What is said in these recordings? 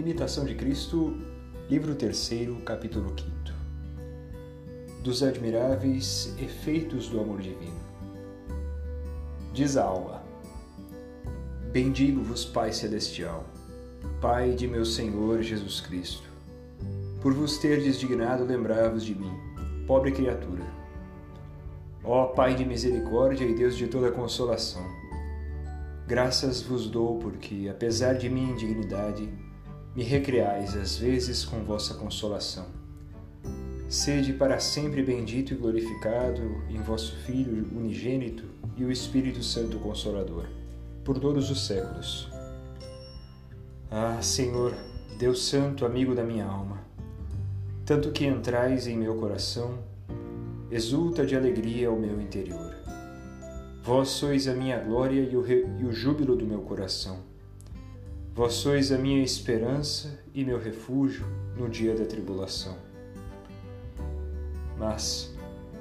Imitação de Cristo, livro 3, capítulo 5 Dos admiráveis efeitos do amor divino. Diz a alma: Bendigo-vos, Pai Celestial, Pai de meu Senhor Jesus Cristo, por vos ter desdignado lembrar-vos de mim, pobre criatura. Ó Pai de misericórdia e Deus de toda consolação, graças vos dou porque, apesar de minha indignidade, me recriais às vezes com vossa consolação. Sede para sempre bendito e glorificado em vosso Filho unigênito e o Espírito Santo Consolador, por todos os séculos. Ah, Senhor, Deus Santo, amigo da minha alma, tanto que entrais em meu coração, exulta de alegria o meu interior. Vós sois a minha glória e o, e o júbilo do meu coração Vós sois a minha esperança e meu refúgio no dia da tribulação. Mas,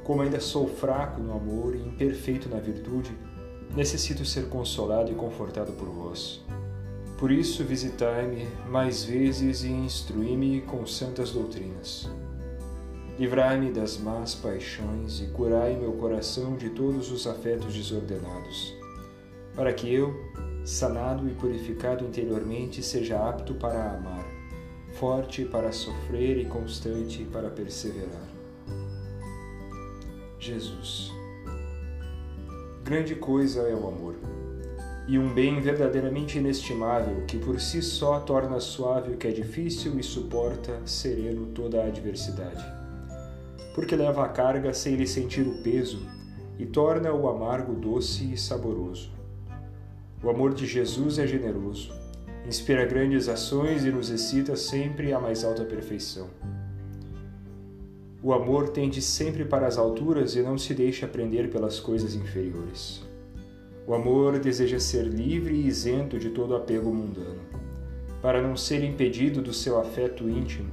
como ainda sou fraco no amor e imperfeito na virtude, necessito ser consolado e confortado por vós. Por isso, visitai-me mais vezes e instruí-me com santas doutrinas. Livrai-me das más paixões e curai meu coração de todos os afetos desordenados, para que eu, sanado e purificado interiormente, seja apto para amar, forte para sofrer e constante para perseverar. Jesus. Grande coisa é o amor, e um bem verdadeiramente inestimável que por si só torna suave o que é difícil e suporta sereno toda a adversidade. Porque leva a carga sem lhe sentir o peso e torna o amargo doce e saboroso. O amor de Jesus é generoso, inspira grandes ações e nos excita sempre à mais alta perfeição. O amor tende sempre para as alturas e não se deixa prender pelas coisas inferiores. O amor deseja ser livre e isento de todo apego mundano, para não ser impedido do seu afeto íntimo,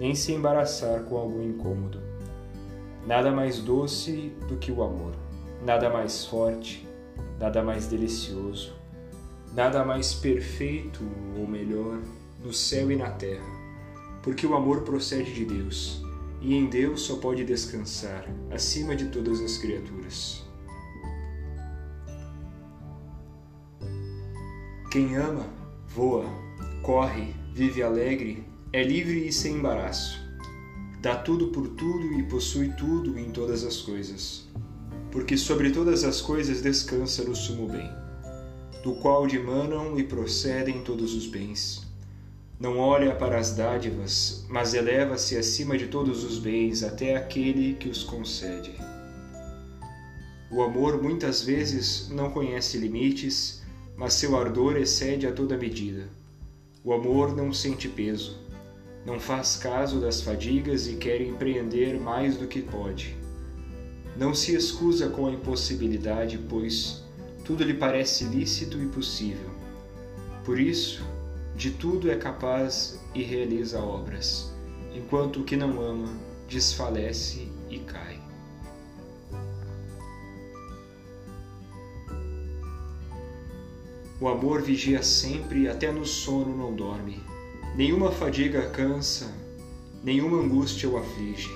nem se embaraçar com algum incômodo. Nada mais doce do que o amor, nada mais forte, nada mais delicioso, nada mais perfeito ou melhor no céu e na terra, porque o amor procede de Deus e em Deus só pode descansar acima de todas as criaturas. Quem ama, voa, corre, vive alegre, é livre e sem embaraço. Dá tudo por tudo e possui tudo em todas as coisas porque sobre todas as coisas descansa no sumo bem, do qual dimanam e procedem todos os bens. Não olha para as dádivas, mas eleva-se acima de todos os bens até aquele que os concede. O amor muitas vezes não conhece limites, mas seu ardor excede a toda medida. O amor não sente peso, não faz caso das fadigas e quer empreender mais do que pode não se excusa com a impossibilidade, pois tudo lhe parece lícito e possível. Por isso, de tudo é capaz e realiza obras, enquanto o que não ama desfalece e cai. O amor vigia sempre até no sono não dorme. Nenhuma fadiga cansa, nenhuma angústia o aflige,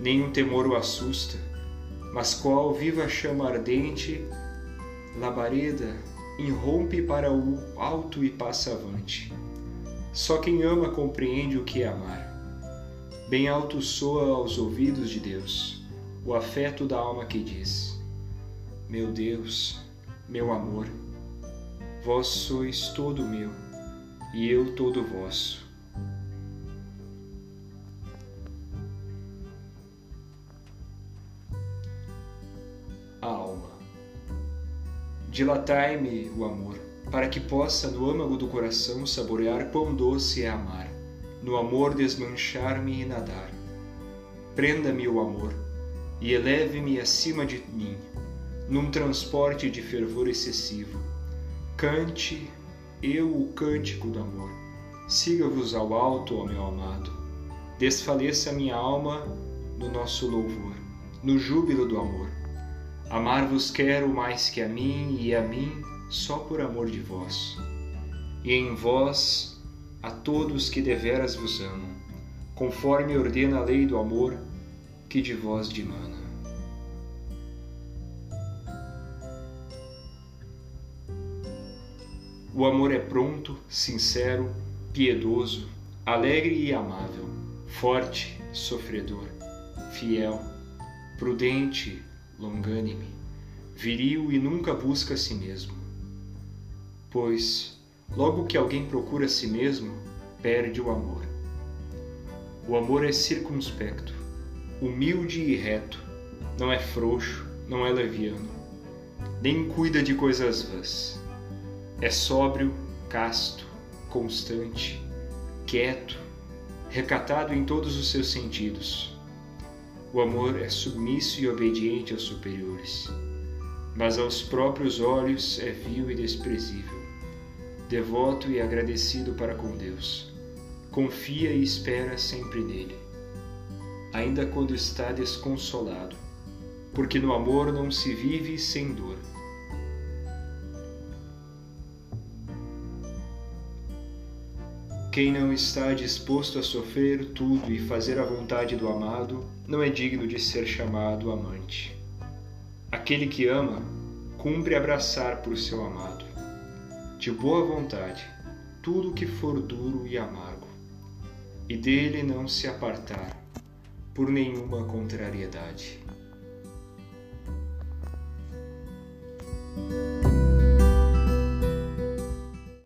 nenhum temor o assusta mas qual viva chama ardente, labareda, irrompe para o alto e passa avante. Só quem ama compreende o que é amar. Bem alto soa aos ouvidos de Deus o afeto da alma que diz: Meu Deus, meu amor, vós sois todo meu e eu todo vosso. Dilatai-me o amor, para que possa no âmago do coração saborear quão doce é amar, no amor desmanchar-me e nadar. Prenda-me o amor e eleve-me acima de mim, num transporte de fervor excessivo. Cante eu o cântico do amor. Siga-vos ao alto, ó meu amado. Desfaleça minha alma no nosso louvor, no júbilo do amor Amar-vos quero mais que a mim e a mim só por amor de vós. E em vós a todos que deveras vos amam, conforme ordena a lei do amor que de vós dimana. O amor é pronto, sincero, piedoso, alegre e amável, forte, sofredor, fiel, prudente, longânime, viril e nunca busca a si mesmo. Pois, logo que alguém procura a si mesmo, perde o amor. O amor é circunspecto, humilde e reto, não é frouxo, não é leviano, nem cuida de coisas vãs. É sóbrio, casto, constante, quieto, recatado em todos os seus sentidos. O amor é submisso e obediente aos superiores, mas aos próprios olhos é vil e desprezível, devoto e agradecido para com Deus. Confia e espera sempre nele, ainda quando está desconsolado, porque no amor não se vive sem dor. Quem não está disposto a sofrer tudo e fazer a vontade do amado não é digno de ser chamado amante. Aquele que ama cumpre abraçar por seu amado. De boa vontade, tudo que for duro e amargo, e dele não se apartar por nenhuma contrariedade.